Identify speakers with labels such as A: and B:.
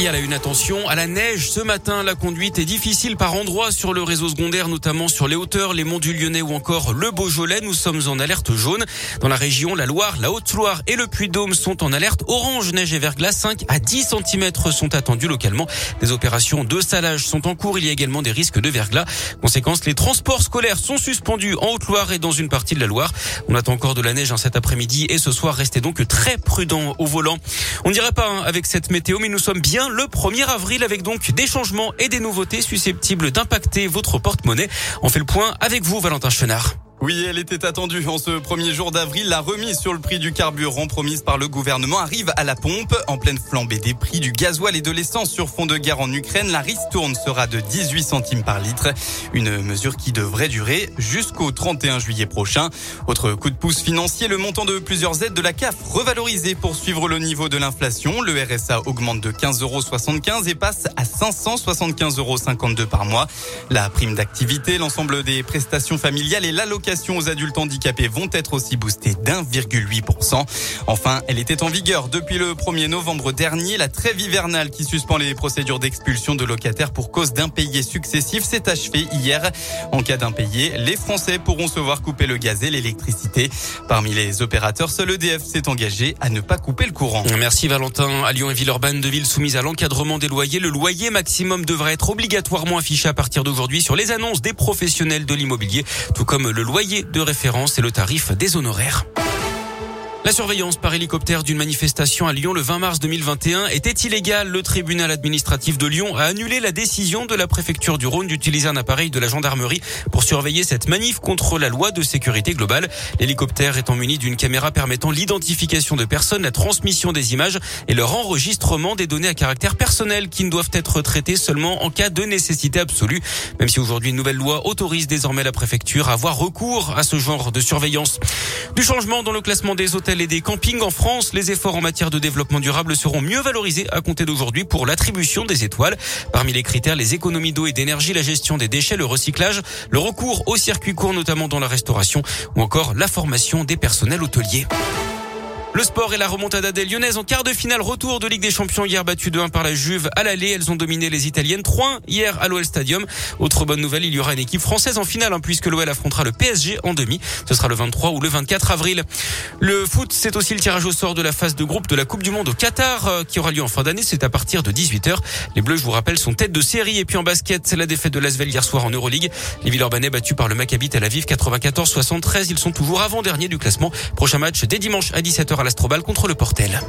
A: Et à la une attention à la neige. Ce matin, la conduite est difficile par endroits sur le réseau secondaire, notamment sur les hauteurs, les monts du Lyonnais ou encore le Beaujolais. Nous sommes en alerte jaune. Dans la région, la Loire, la Haute-Loire et le Puy-de-Dôme sont en alerte orange, neige et verglas. 5 à 10 cm sont attendus localement. Des opérations de salage sont en cours. Il y a également des risques de verglas. Conséquence, les transports scolaires sont suspendus en Haute-Loire et dans une partie de la Loire. On attend encore de la neige hein, cet après-midi et ce soir. Restez donc très prudents au volant. On dirait pas hein, avec cette météo, mais nous sommes bien le 1er avril avec donc des changements et des nouveautés susceptibles d'impacter votre porte-monnaie. On fait le point avec vous, Valentin Chenard.
B: Oui, elle était attendue en ce premier jour d'avril. La remise sur le prix du carburant promise par le gouvernement arrive à la pompe. En pleine flambée des prix du gasoil et de l'essence sur fond de guerre en Ukraine, la ristourne sera de 18 centimes par litre. Une mesure qui devrait durer jusqu'au 31 juillet prochain. Autre coup de pouce financier, le montant de plusieurs aides de la CAF revalorisé pour suivre le niveau de l'inflation. Le RSA augmente de 15,75 euros et passe à 575,52 euros par mois. La prime d'activité, l'ensemble des prestations familiales et l'allocation aux adultes handicapés vont être aussi boostées d'1,8%. Enfin, elle était en vigueur depuis le 1er novembre dernier. La trêve hivernale qui suspend les procédures d'expulsion de locataires pour cause d'impayés successifs s'est achevée hier. En cas d'impayés, les Français pourront se voir couper le gaz et l'électricité. Parmi les opérateurs, seul EDF s'est engagé à ne pas couper le courant.
A: Merci Valentin. À Lyon et Villeurbanne, de villes soumises à l'encadrement des loyers, le loyer maximum devrait être obligatoirement affiché à partir d'aujourd'hui sur les annonces des professionnels de l'immobilier, tout comme le loyer de référence et le tarif des honoraires. La surveillance par hélicoptère d'une manifestation à Lyon le 20 mars 2021 était illégale. Le tribunal administratif de Lyon a annulé la décision de la préfecture du Rhône d'utiliser un appareil de la gendarmerie pour surveiller cette manif contre la loi de sécurité globale. L'hélicoptère étant muni d'une caméra permettant l'identification de personnes, la transmission des images et leur enregistrement des données à caractère personnel qui ne doivent être traitées seulement en cas de nécessité absolue. Même si aujourd'hui une nouvelle loi autorise désormais la préfecture à avoir recours à ce genre de surveillance. Du changement dans le classement des hôtels et des campings en France. Les efforts en matière de développement durable seront mieux valorisés à compter d'aujourd'hui pour l'attribution des étoiles. Parmi les critères, les économies d'eau et d'énergie, la gestion des déchets, le recyclage, le recours au circuit court, notamment dans la restauration, ou encore la formation des personnels hôteliers. Le sport et la remontada des Lyonnaises en quart de finale retour de Ligue des Champions hier battu 2-1 par la Juve à l'aller. Elles ont dominé les Italiennes 3 hier à l'OL Stadium. Autre bonne nouvelle, il y aura une équipe française en finale hein, puisque l'OL affrontera le PSG en demi. Ce sera le 23 ou le 24 avril. Le foot, c'est aussi le tirage au sort de la phase de groupe de la Coupe du Monde au Qatar euh, qui aura lieu en fin d'année. C'est à partir de 18h. Les Bleus, je vous rappelle, sont tête de série et puis en basket, c'est la défaite de Lasvel hier soir en Euroleague. Les Villeurbanais battus par le Maccabi Tel Aviv 94-73. Ils sont toujours avant-dernier du classement. Prochain match dès dimanche à 17h à l'Astrobal contre le Portel.